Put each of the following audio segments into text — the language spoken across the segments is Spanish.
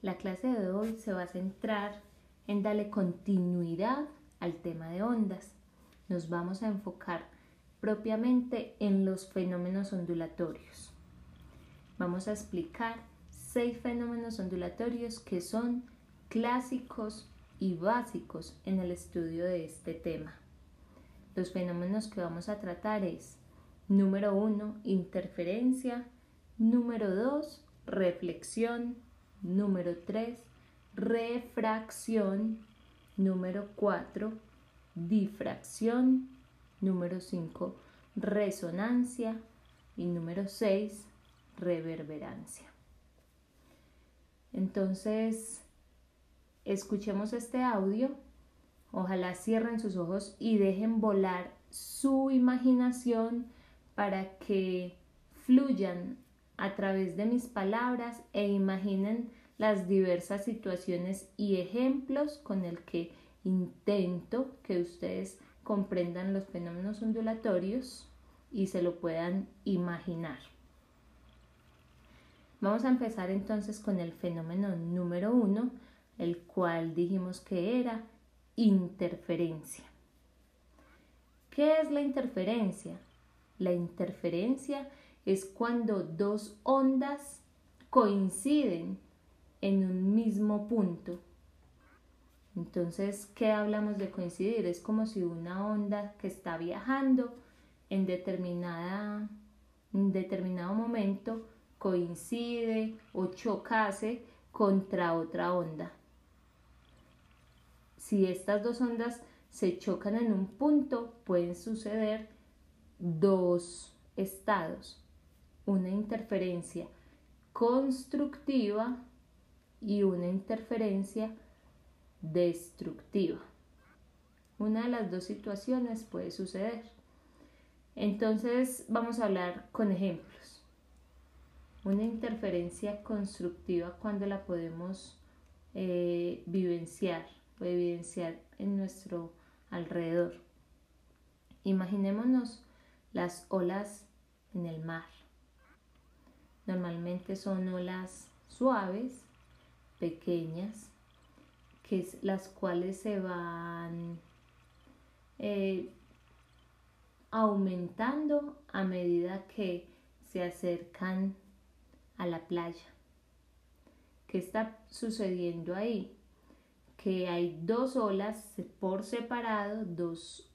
La clase de hoy se va a centrar en darle continuidad al tema de ondas. Nos vamos a enfocar propiamente en los fenómenos ondulatorios. Vamos a explicar seis fenómenos ondulatorios que son clásicos y básicos en el estudio de este tema. Los fenómenos que vamos a tratar es número uno, interferencia, número dos, reflexión, número 3, refracción, número 4, difracción, número 5, resonancia. Y número 6, reverberancia. Entonces, escuchemos este audio, ojalá cierren sus ojos y dejen volar su imaginación para que fluyan a través de mis palabras e imaginen las diversas situaciones y ejemplos con el que intento que ustedes comprendan los fenómenos ondulatorios y se lo puedan imaginar. Vamos a empezar entonces con el fenómeno número uno, el cual dijimos que era interferencia. ¿Qué es la interferencia? La interferencia es cuando dos ondas coinciden en un mismo punto. Entonces, ¿qué hablamos de coincidir? Es como si una onda que está viajando en, determinada, en determinado momento coincide o chocase contra otra onda. Si estas dos ondas se chocan en un punto, pueden suceder dos estados una interferencia constructiva y una interferencia destructiva. Una de las dos situaciones puede suceder. Entonces vamos a hablar con ejemplos. Una interferencia constructiva cuando la podemos eh, vivenciar o evidenciar en nuestro alrededor. Imaginémonos las olas en el mar. Normalmente son olas suaves, pequeñas, que las cuales se van eh, aumentando a medida que se acercan a la playa. ¿Qué está sucediendo ahí? Que hay dos olas por separado, dos,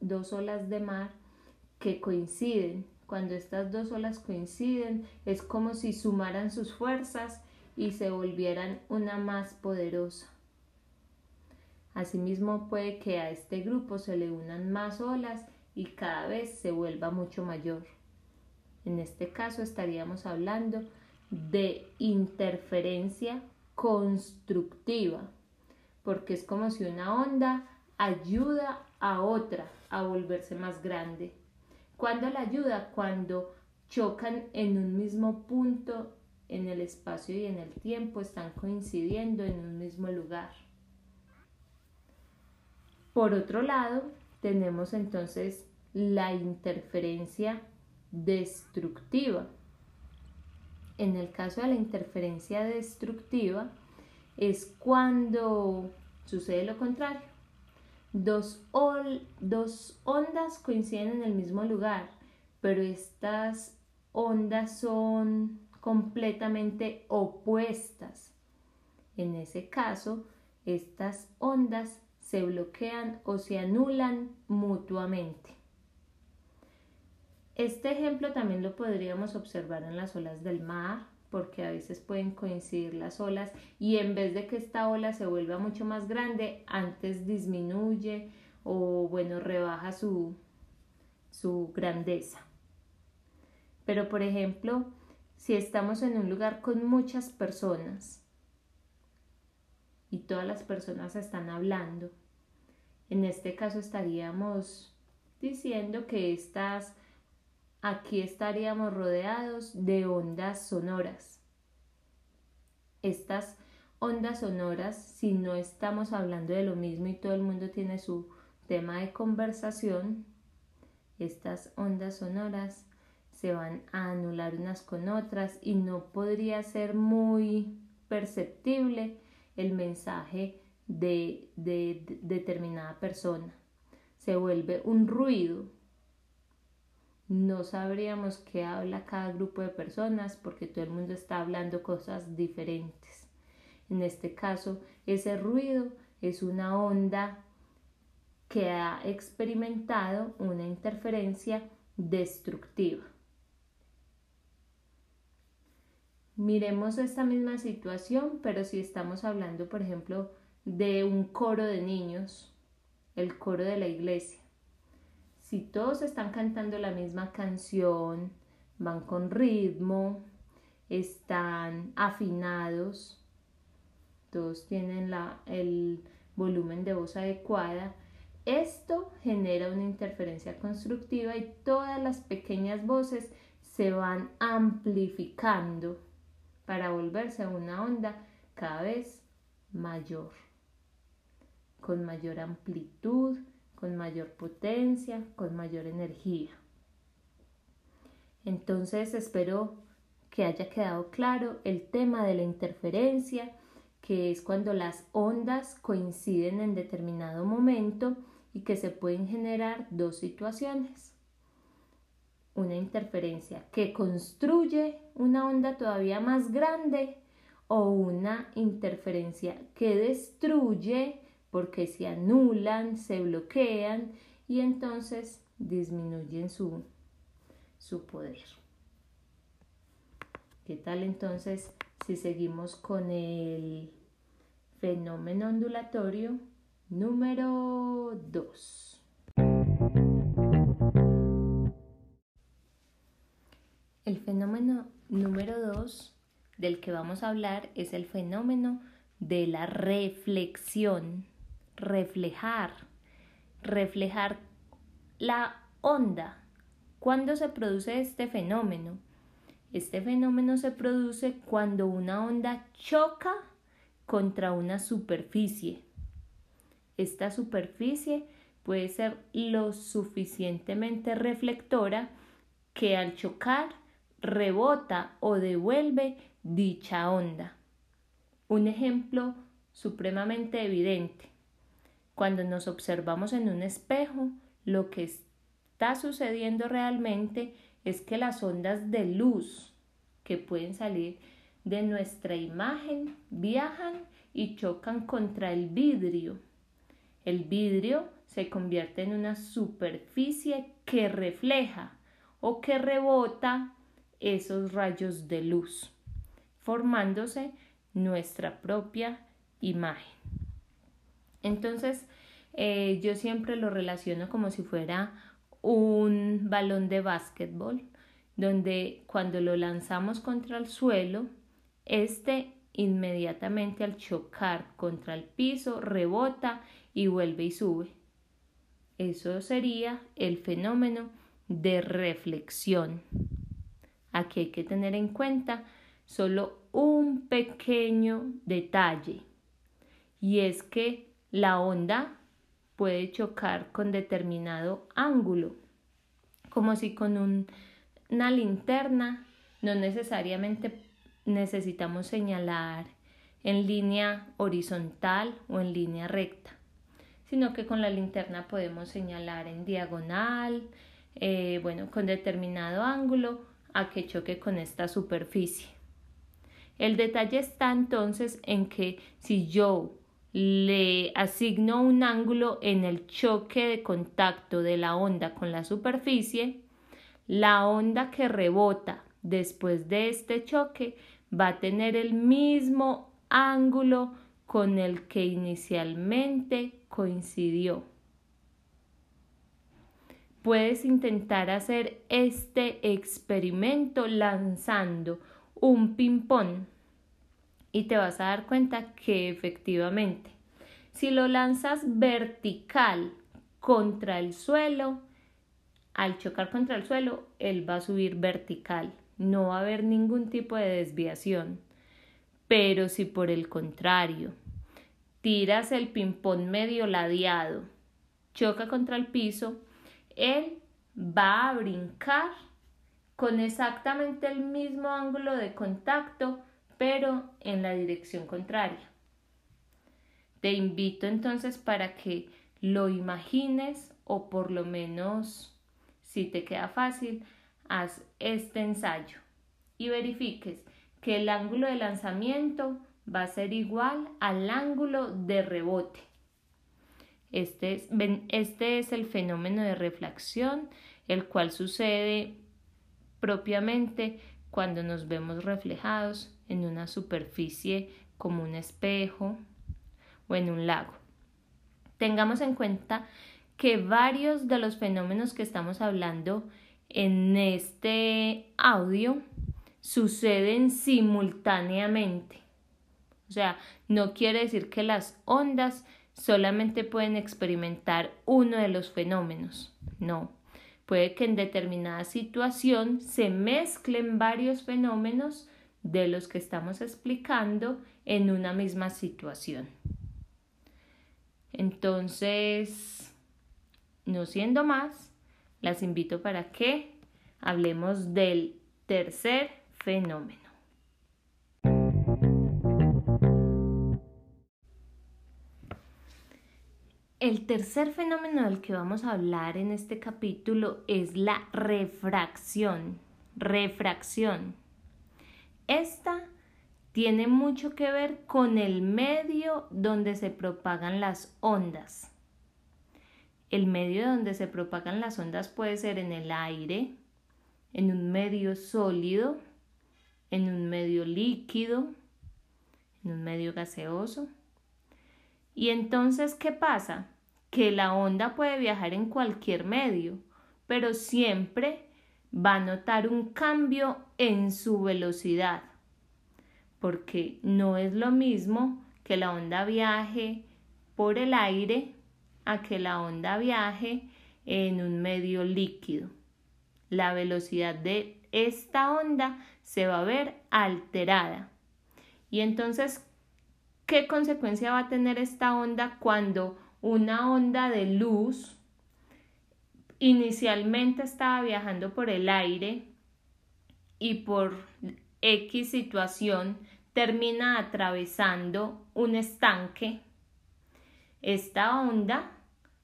dos olas de mar que coinciden cuando estas dos olas coinciden, es como si sumaran sus fuerzas y se volvieran una más poderosa. Asimismo puede que a este grupo se le unan más olas y cada vez se vuelva mucho mayor. En este caso estaríamos hablando de interferencia constructiva, porque es como si una onda ayuda a otra a volverse más grande. ¿Cuándo la ayuda? Cuando chocan en un mismo punto en el espacio y en el tiempo, están coincidiendo en un mismo lugar. Por otro lado, tenemos entonces la interferencia destructiva. En el caso de la interferencia destructiva es cuando sucede lo contrario Dos, dos ondas coinciden en el mismo lugar, pero estas ondas son completamente opuestas. En ese caso, estas ondas se bloquean o se anulan mutuamente. Este ejemplo también lo podríamos observar en las olas del mar, porque a veces pueden coincidir las olas y en vez de que esta ola se vuelva mucho más grande, antes disminuye o bueno, rebaja su, su grandeza. Pero por ejemplo, si estamos en un lugar con muchas personas y todas las personas están hablando, en este caso estaríamos diciendo que estas aquí estaríamos rodeados de ondas sonoras. Estas ondas sonoras, si no estamos hablando de lo mismo y todo el mundo tiene su tema de conversación, estas ondas sonoras se van a anular unas con otras y no podría ser muy perceptible el mensaje de, determinada persona. Se vuelve un ruido. No sabríamos qué habla cada grupo de personas porque todo el mundo está hablando cosas diferentes. En este caso, ese ruido es una onda que ha experimentado una interferencia destructiva. Miremos esta misma situación, pero si estamos hablando, por ejemplo, de un coro de niños, el coro de la iglesia. Si todos están cantando la misma canción, van con ritmo, están afinados, todos tienen la, el volumen de voz adecuada, esto genera una interferencia constructiva y todas las pequeñas voces se van amplificando para volverse una onda cada vez mayor, con mayor amplitud, con mayor potencia, con mayor energía. Entonces espero que haya quedado claro el tema de la interferencia, que es cuando las ondas coinciden en determinado momento y que se pueden generar dos situaciones una interferencia que construye una onda todavía más grande o una interferencia que destruye porque se anulan, se bloquean y entonces disminuyen su, su poder. ¿Qué tal entonces si seguimos con el fenómeno ondulatorio número 2? El fenómeno número dos del que vamos a hablar es el fenómeno de la reflexión. Reflejar. Reflejar la onda. ¿Cuándo se produce este fenómeno? Este fenómeno se produce cuando una onda choca contra una superficie. Esta superficie puede ser lo suficientemente reflectora que al chocar rebota o devuelve dicha onda. Un ejemplo supremamente evidente. Cuando nos observamos en un espejo, lo que está sucediendo realmente es que las ondas de luz que pueden salir de nuestra imagen viajan y chocan contra el vidrio. El vidrio se convierte en una superficie que refleja o que rebota esos rayos de luz, formándose nuestra propia imagen. Entonces, eh, yo siempre lo relaciono como si fuera un balón de básquetbol, donde cuando lo lanzamos contra el suelo, este inmediatamente al chocar contra el piso rebota y vuelve y sube. Eso sería el fenómeno de reflexión. Aquí hay que tener en cuenta solo un pequeño detalle y es que la onda puede chocar con determinado ángulo, como si con una linterna no necesariamente necesitamos señalar en línea horizontal o en línea recta, sino que con la linterna podemos señalar en diagonal, eh, bueno, con determinado ángulo a que choque con esta superficie. El detalle está entonces en que si yo le asigno un ángulo en el choque de contacto de la onda con la superficie, la onda que rebota después de este choque va a tener el mismo ángulo con el que inicialmente coincidió. Puedes intentar hacer este experimento lanzando un ping-pong y te vas a dar cuenta que efectivamente si lo lanzas vertical contra el suelo, al chocar contra el suelo, él va a subir vertical. No va a haber ningún tipo de desviación. Pero si por el contrario tiras el ping-pong medio ladeado, choca contra el piso, él va a brincar con exactamente el mismo ángulo de contacto pero en la dirección contraria. Te invito entonces para que lo imagines o por lo menos, si te queda fácil, haz este ensayo y verifiques que el ángulo de lanzamiento va a ser igual al ángulo de rebote. Este es, este es el fenómeno de reflexión, el cual sucede propiamente cuando nos vemos reflejados en una superficie como un espejo o en un lago. Tengamos en cuenta que varios de los fenómenos que estamos hablando en este audio suceden simultáneamente. O sea, no quiere decir que las ondas solamente pueden experimentar uno de los fenómenos. No. Puede que en determinada situación se mezclen varios fenómenos de los que estamos explicando en una misma situación. Entonces, no siendo más, las invito para que hablemos del tercer fenómeno. El tercer fenómeno del que vamos a hablar en este capítulo es la refracción. Refracción. Esta tiene mucho que ver con el medio donde se propagan las ondas. El medio donde se propagan las ondas puede ser en el aire, en un medio sólido, en un medio líquido, en un medio gaseoso. Y entonces, ¿qué pasa? Que la onda puede viajar en cualquier medio, pero siempre va a notar un cambio en su velocidad, porque no es lo mismo que la onda viaje por el aire a que la onda viaje en un medio líquido. La velocidad de esta onda se va a ver alterada. Y entonces, ¿qué consecuencia va a tener esta onda cuando una onda de luz inicialmente estaba viajando por el aire y por X situación termina atravesando un estanque? Esta onda,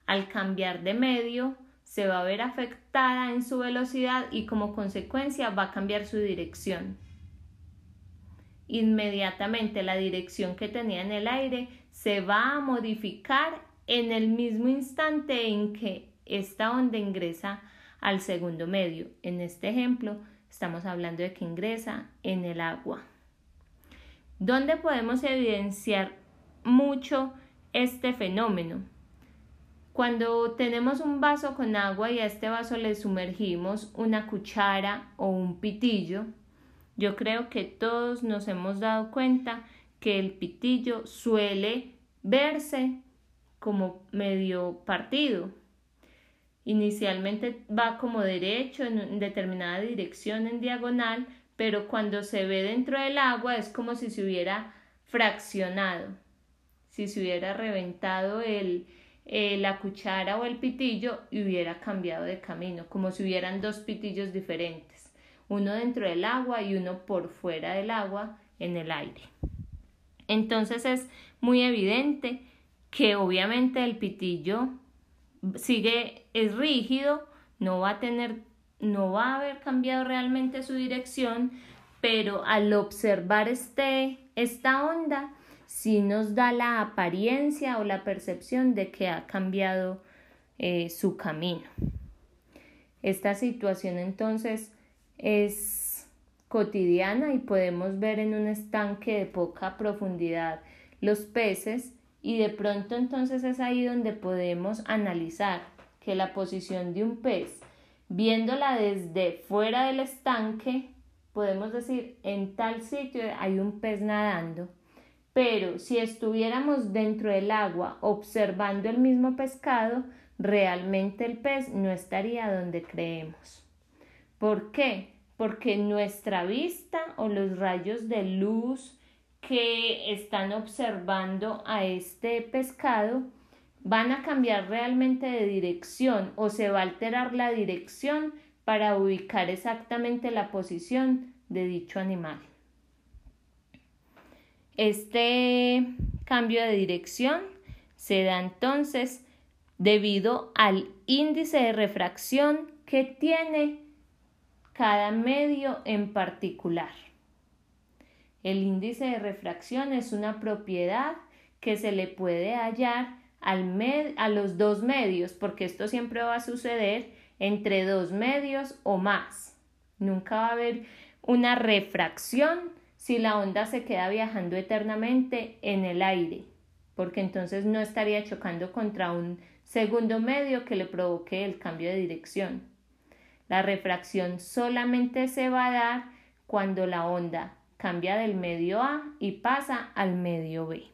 al cambiar de medio, se va a ver afectada en su velocidad y como consecuencia va a cambiar su dirección. Inmediatamente la dirección que tenía en el aire se va a modificar en el mismo instante en que esta onda ingresa al segundo medio. En este ejemplo estamos hablando de que ingresa en el agua. ¿Dónde podemos evidenciar mucho este fenómeno? Cuando tenemos un vaso con agua y a este vaso le sumergimos una cuchara o un pitillo, yo creo que todos nos hemos dado cuenta que el pitillo suele verse como medio partido. Inicialmente va como derecho en determinada dirección en diagonal, pero cuando se ve dentro del agua es como si se hubiera fraccionado, si se hubiera reventado el, eh, la cuchara o el pitillo y hubiera cambiado de camino, como si hubieran dos pitillos diferentes, uno dentro del agua y uno por fuera del agua en el aire. Entonces es muy evidente que obviamente el pitillo sigue, es rígido, no va a tener, no va a haber cambiado realmente su dirección, pero al observar este, esta onda, si nos da la apariencia o la percepción de que ha cambiado eh, su camino. Esta situación entonces es cotidiana y podemos ver en un estanque de poca profundidad los peces y de pronto entonces es ahí donde podemos analizar que la posición de un pez, viéndola desde fuera del estanque, podemos decir en tal sitio hay un pez nadando pero si estuviéramos dentro del agua observando el mismo pescado, realmente el pez no estaría donde creemos. ¿Por qué? Porque nuestra vista o los rayos de luz que están observando a este pescado van a cambiar realmente de dirección o se va a alterar la dirección para ubicar exactamente la posición de dicho animal. Este cambio de dirección se da entonces debido al índice de refracción que tiene cada medio en particular. El índice de refracción es una propiedad que se le puede hallar al a los dos medios, porque esto siempre va a suceder entre dos medios o más. Nunca va a haber una refracción si la onda se queda viajando eternamente en el aire, porque entonces no estaría chocando contra un segundo medio que le provoque el cambio de dirección. La refracción solamente se va a dar cuando la onda cambia del medio A y pasa al medio B.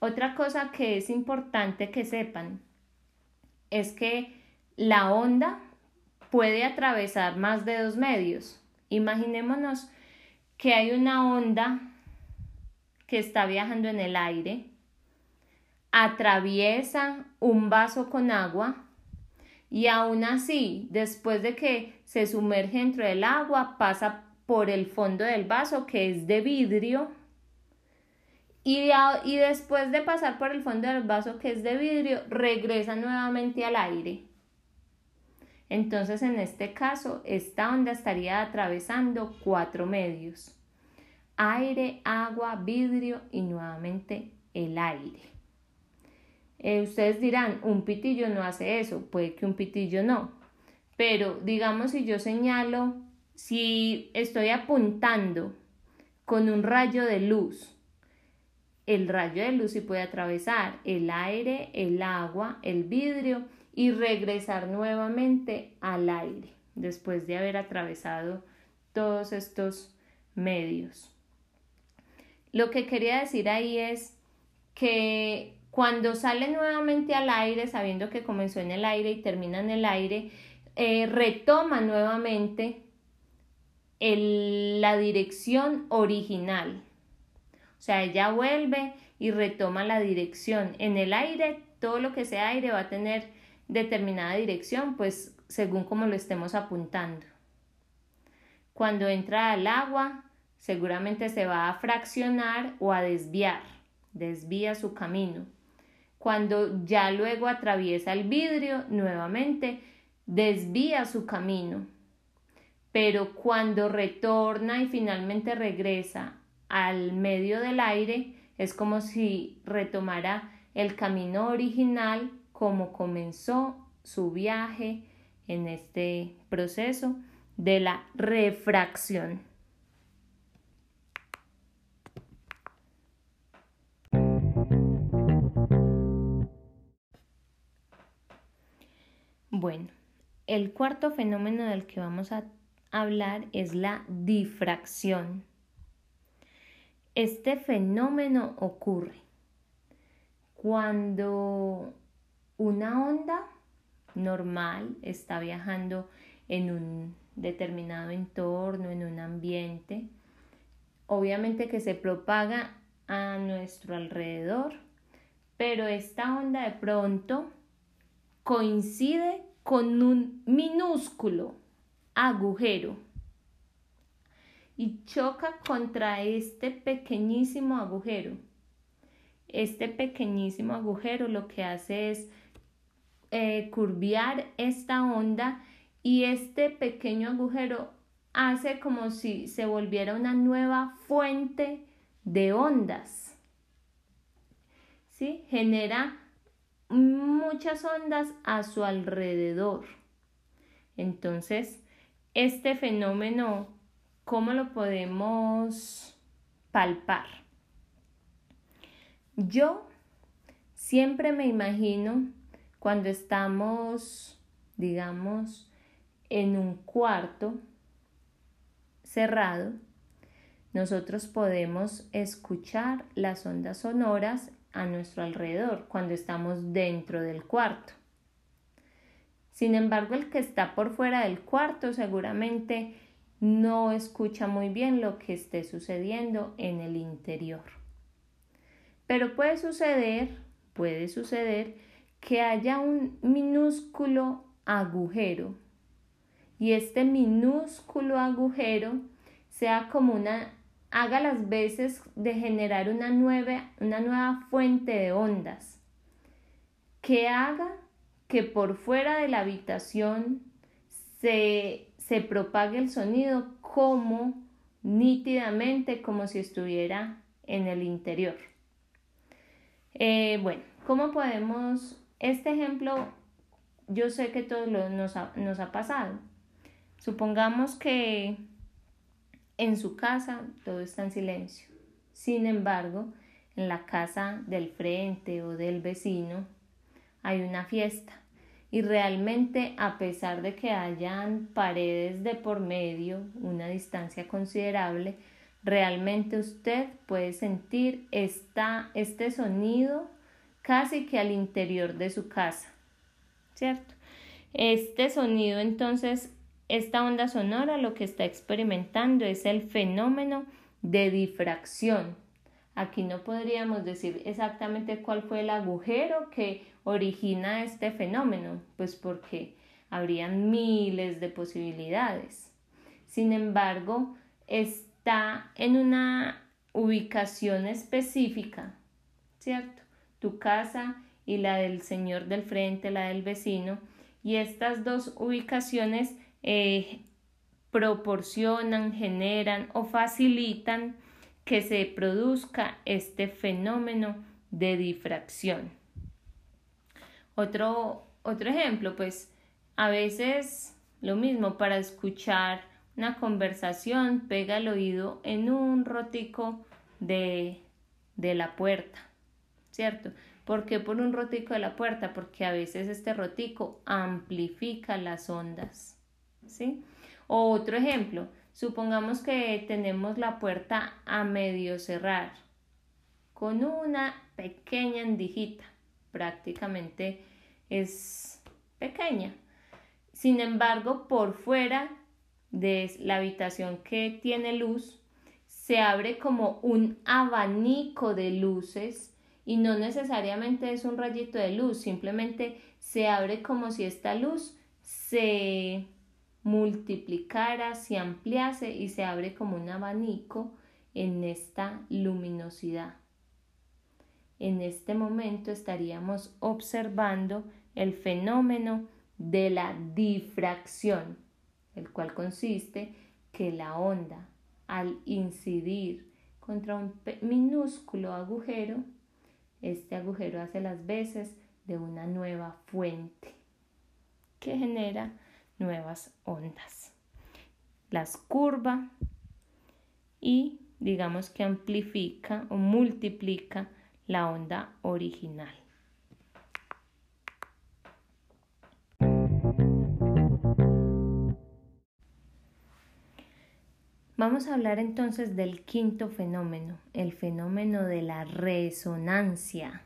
Otra cosa que es importante que sepan es que la onda puede atravesar más de dos medios. Imaginémonos que hay una onda que está viajando en el aire, atraviesa un vaso con agua y aún así, después de que se sumerge dentro del agua, pasa por el fondo del vaso que es de vidrio y, y después de pasar por el fondo del vaso que es de vidrio, regresa nuevamente al aire. Entonces, en este caso, esta onda estaría atravesando cuatro medios. Aire, agua, vidrio y nuevamente el aire. Eh, ustedes dirán, un pitillo no hace eso, puede que un pitillo no. Pero digamos si yo señalo, si estoy apuntando con un rayo de luz el rayo de luz y puede atravesar el aire, el agua, el vidrio y regresar nuevamente al aire después de haber atravesado todos estos medios. Lo que quería decir ahí es que cuando sale nuevamente al aire, sabiendo que comenzó en el aire y termina en el aire, eh, retoma nuevamente la dirección original o sea, ella vuelve y retoma la dirección. En el aire, todo lo que sea aire va a tener determinada dirección, pues según como lo estemos apuntando. Cuando entra al agua, seguramente se va a fraccionar o a desviar, desvía su camino. Cuando ya luego atraviesa el vidrio, nuevamente desvía su camino. Pero cuando retorna y finalmente regresa al medio del aire, es como si retomara el camino original como comenzó su viaje en este proceso de la refracción. Bueno, el cuarto fenómeno del que vamos a hablar es la difracción. Este fenómeno ocurre cuando una onda normal está viajando en un determinado entorno, en un ambiente, obviamente que se propaga a nuestro alrededor, pero esta onda de pronto coincide con un minúsculo agujero y choca contra este pequeñísimo agujero. Este pequeñísimo agujero lo que hace es eh, curviar esta onda y este pequeño agujero hace como si se volviera una nueva fuente de ondas. ¿Sí? Genera muchas ondas a su alrededor. Entonces, este fenómeno ¿Cómo lo podemos palpar? Yo siempre me imagino cuando estamos, digamos, en un cuarto cerrado, nosotros podemos escuchar las ondas sonoras a nuestro alrededor cuando estamos dentro del cuarto. Sin embargo, el que está por fuera del cuarto seguramente no escucha muy bien lo que esté sucediendo en el interior. Pero puede suceder, puede suceder que haya un minúsculo agujero y este minúsculo agujero sea como una haga las veces de generar una nueva, una nueva fuente de ondas que haga que por fuera de la habitación se, se propague el sonido como nítidamente como si estuviera en el interior. Eh, bueno, ¿cómo podemos, este ejemplo, yo sé que todos nos, nos ha pasado. Supongamos que en su casa todo está en silencio. Sin embargo, en la casa del frente o del vecino hay una fiesta y realmente a pesar de que hayan paredes de por medio, una distancia considerable, realmente usted puede sentir este sonido casi que al interior de su casa, ¿cierto? Este sonido entonces, esta onda sonora lo que está experimentando es el fenómeno de difracción. Aquí no podríamos decir exactamente cuál fue el agujero que origina este fenómeno? Pues porque habrían miles de posibilidades. Sin embargo, está en una ubicación específica, ¿cierto? Tu casa y la del señor del frente, la del vecino, y estas dos ubicaciones eh, proporcionan, generan o facilitan que se produzca este fenómeno de difracción. Otro, otro ejemplo, pues a veces lo mismo para escuchar una conversación, pega el oído en un rotico de, de la puerta, ¿cierto? ¿Por qué por un rotico de la puerta? Porque a veces este rotico amplifica las ondas, ¿sí? O otro ejemplo, supongamos que tenemos la puerta a medio cerrar con una pequeña endijita prácticamente es pequeña. Sin embargo, por fuera de la habitación que tiene luz, se abre como un abanico de luces y no necesariamente es un rayito de luz, simplemente se abre como si esta luz se multiplicara, se ampliase y se abre como un abanico en esta luminosidad. En este momento estaríamos observando el fenómeno de la difracción, el cual consiste que la onda al incidir contra un minúsculo agujero, este agujero hace las veces de una nueva fuente que genera nuevas ondas. Las curva y digamos que amplifica o multiplica la onda original. Vamos a hablar entonces del quinto fenómeno, el fenómeno de la resonancia.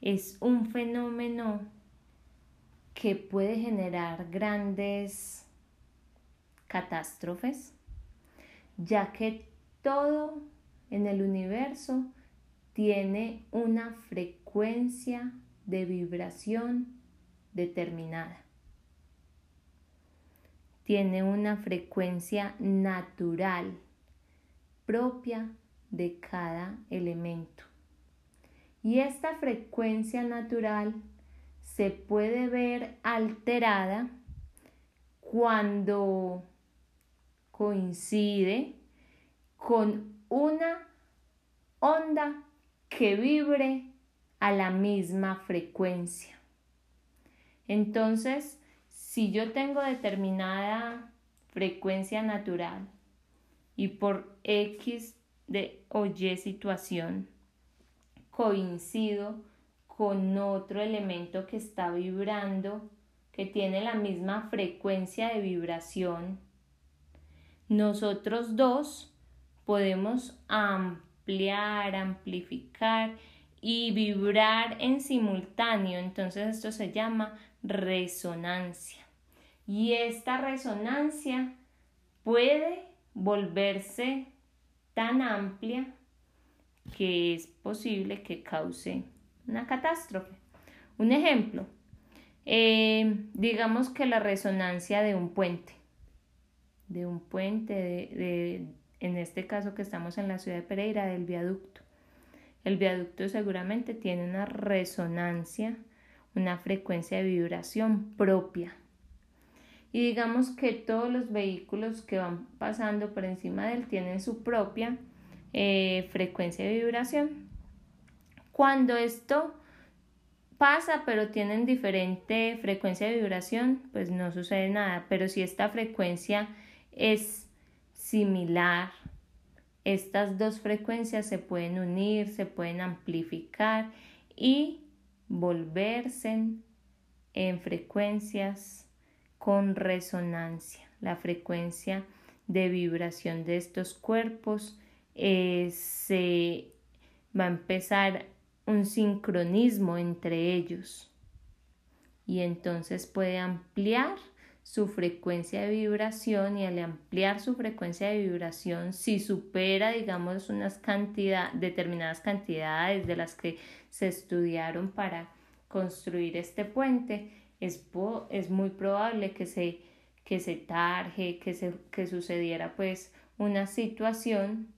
Es un fenómeno que puede generar grandes catástrofes, ya que todo en el universo tiene una frecuencia de vibración determinada. Tiene una frecuencia natural propia de cada elemento. Y esta frecuencia natural se puede ver alterada cuando coincide con una onda que vibre a la misma frecuencia. Entonces, si yo tengo determinada frecuencia natural y por X de o Y situación coincido con otro elemento que está vibrando, que tiene la misma frecuencia de vibración, nosotros dos podemos ampliar amplificar y vibrar en simultáneo. Entonces esto se llama resonancia. Y esta resonancia puede volverse tan amplia que es posible que cause una catástrofe. Un ejemplo, eh, digamos que la resonancia de un puente, de un puente de, en este caso que estamos en la ciudad de Pereira, del viaducto. El viaducto seguramente tiene una resonancia, una frecuencia de vibración propia. Y digamos que todos los vehículos que van pasando por encima de él tienen su propia eh, frecuencia de vibración. Cuando esto pasa, pero tienen diferente frecuencia de vibración, pues no sucede nada. Pero si esta frecuencia es similar, estas dos frecuencias se pueden unir, se pueden amplificar y volverse en frecuencias con resonancia. La frecuencia de vibración de estos cuerpos eh, se va a empezar un sincronismo entre ellos. Y entonces puede ampliar su frecuencia de vibración y al ampliar su frecuencia de vibración, si supera, digamos, unas cantidades, determinadas cantidades de las que se estudiaron para construir este puente, es, es muy probable que se, que se tarje, que, se, que sucediera pues una situación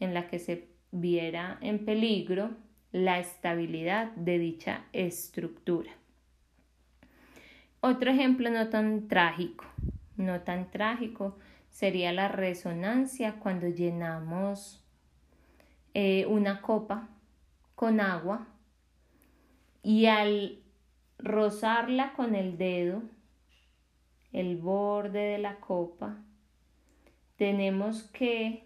en la que se viera en peligro la estabilidad de dicha estructura. Otro ejemplo no tan trágico, no tan trágico, sería la resonancia cuando llenamos eh, una copa con agua y al rozarla con el dedo, el borde de la copa, tenemos que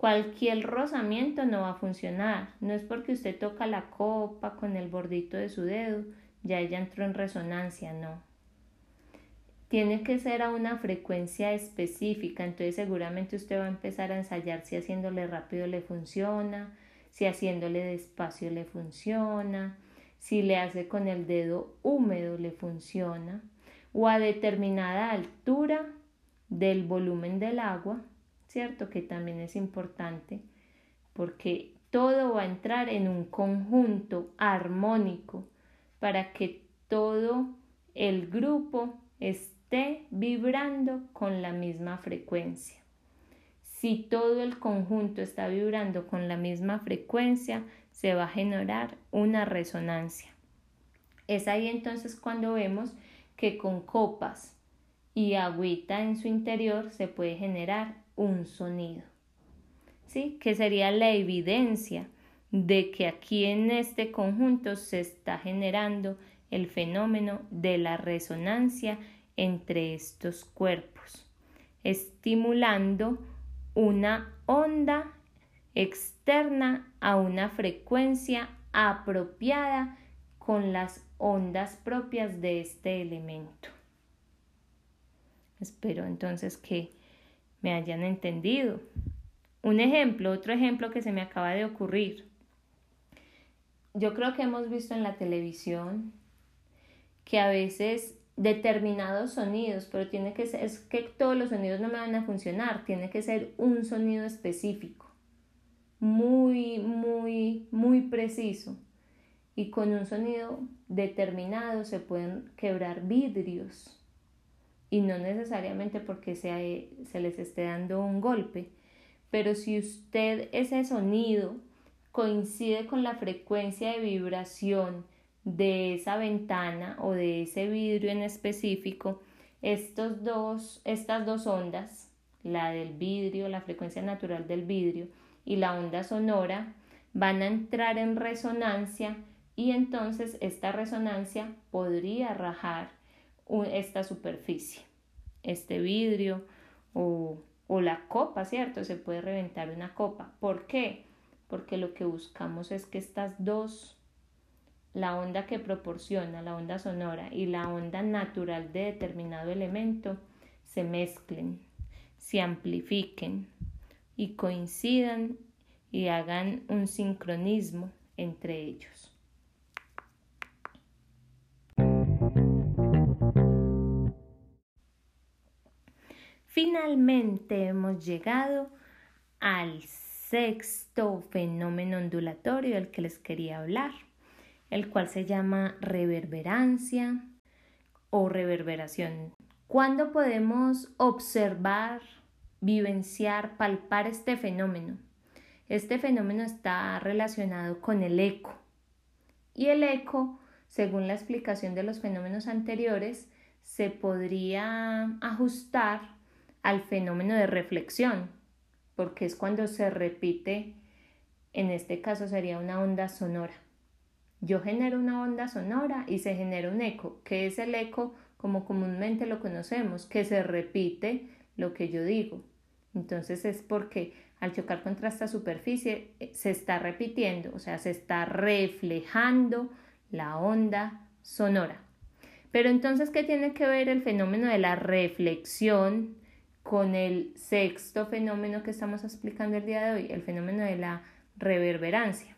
Cualquier rozamiento no va a funcionar. No es porque usted toca la copa con el bordito de su dedo, ya ella entró en resonancia, no. Tiene que ser a una frecuencia específica, entonces seguramente usted va a empezar a ensayar si haciéndole rápido le funciona, si haciéndole despacio le funciona, si le hace con el dedo húmedo le funciona, o a determinada altura del volumen del agua ¿cierto? Que también es importante porque todo va a entrar en un conjunto armónico para que todo el grupo esté vibrando con la misma frecuencia. Si todo el conjunto está vibrando con la misma frecuencia, se va a generar una resonancia. Es ahí entonces cuando vemos que con copas y agüita en su interior se puede generar un sonido. ¿Sí? Que sería la evidencia de que aquí en este conjunto se está generando el fenómeno de la resonancia entre estos cuerpos, estimulando una onda externa a una frecuencia apropiada con las ondas propias de este elemento. Espero entonces que me hayan entendido. Un ejemplo, otro ejemplo que se me acaba de ocurrir. Yo creo que hemos visto en la televisión que a veces determinados sonidos, pero tiene que ser, es que todos los sonidos no me van a funcionar, tiene que ser un sonido específico, muy, muy, muy preciso. Y con un sonido determinado se pueden quebrar vidrios, y no necesariamente porque se, se les esté dando un golpe, pero si usted ese sonido coincide con la frecuencia de vibración de esa ventana o de ese vidrio en específico, estos dos, estas dos ondas, la del vidrio, la frecuencia natural del vidrio y la onda sonora, van a entrar en resonancia y entonces esta resonancia podría rajar esta superficie, este vidrio o, o la copa, ¿cierto? Se puede reventar una copa. ¿Por qué? Porque lo que buscamos es que estas dos, la onda que proporciona, la onda sonora y la onda natural de determinado elemento, se mezclen, se amplifiquen y coincidan y hagan un sincronismo entre ellos. Finalmente hemos llegado al sexto fenómeno ondulatorio del que les quería hablar, el cual se llama reverberancia o reverberación. ¿Cuándo podemos observar vivenciar, palpar este fenómeno. Este fenómeno está relacionado con el eco. Y el eco, según la explicación de los fenómenos anteriores, se podría ajustar al fenómeno de reflexión, porque es cuando se repite, en este caso sería una onda sonora. Yo genero una onda sonora y se genera un eco, que es el eco como comúnmente lo conocemos, que se repite lo que yo digo. Entonces es porque al chocar contra esta superficie eh, se está repitiendo, o sea, se está reflejando la onda sonora. Pero entonces, ¿qué tiene que ver el fenómeno de la reflexión con el sexto fenómeno que estamos explicando el día de hoy, el fenómeno de la reverberancia?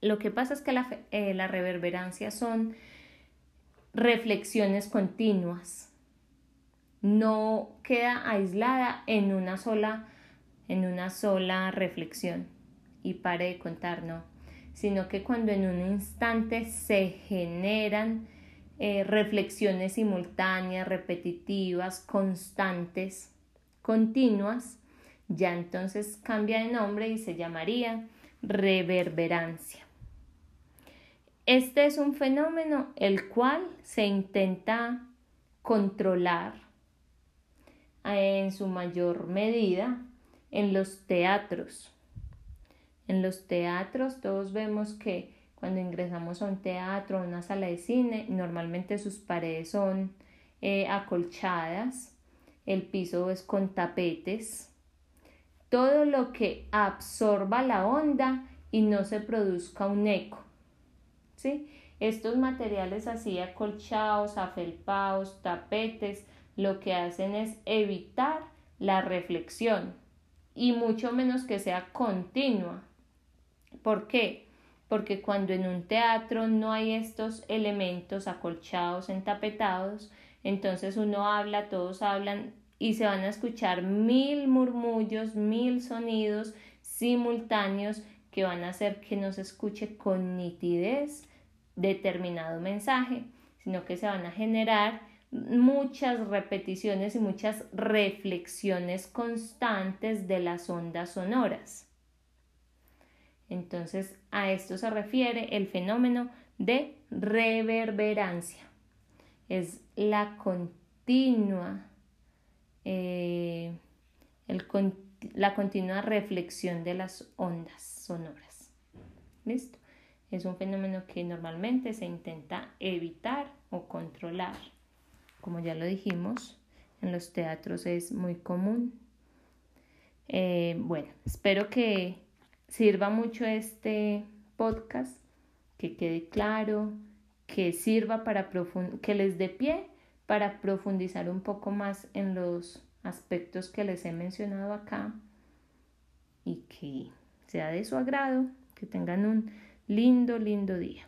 Lo que pasa es que la, eh, la reverberancia son reflexiones continuas, no queda aislada en una sola, en una sola reflexión. Y pare de contar, no, sino que cuando en un instante se generan eh, reflexiones simultáneas, repetitivas, constantes, continuas, ya entonces cambia de nombre y se llamaría reverberancia. Este es un fenómeno el cual se intenta controlar en su mayor medida en los teatros. En los teatros todos vemos que cuando ingresamos a un teatro o una sala de cine, normalmente sus paredes son eh, acolchadas, el piso es con tapetes, todo lo que absorba la onda y no se produzca un eco. ¿sí? Estos materiales así acolchados, afelpados, tapetes, lo que hacen es evitar la reflexión y mucho menos que sea continua. ¿Por qué? Porque cuando en un teatro no hay estos elementos acolchados, entapetados, entonces uno habla, todos hablan y se van a escuchar mil murmullos, mil sonidos simultáneos que van a hacer que no se escuche con nitidez determinado mensaje, sino que se van a generar muchas repeticiones y muchas reflexiones constantes de las ondas sonoras. Entonces, a esto se refiere el fenómeno de reverberancia. Es la continua, eh, la continua reflexión de las ondas sonoras. ¿Listo? Es un fenómeno que normalmente se intenta evitar o controlar. Como ya lo dijimos, en los teatros es muy común. Eh, bueno, espero que sirva mucho este podcast, que quede claro, que sirva para que les dé pie para profundizar un poco más en los aspectos que les he mencionado acá y que sea de su agrado, que tengan un lindo, lindo día.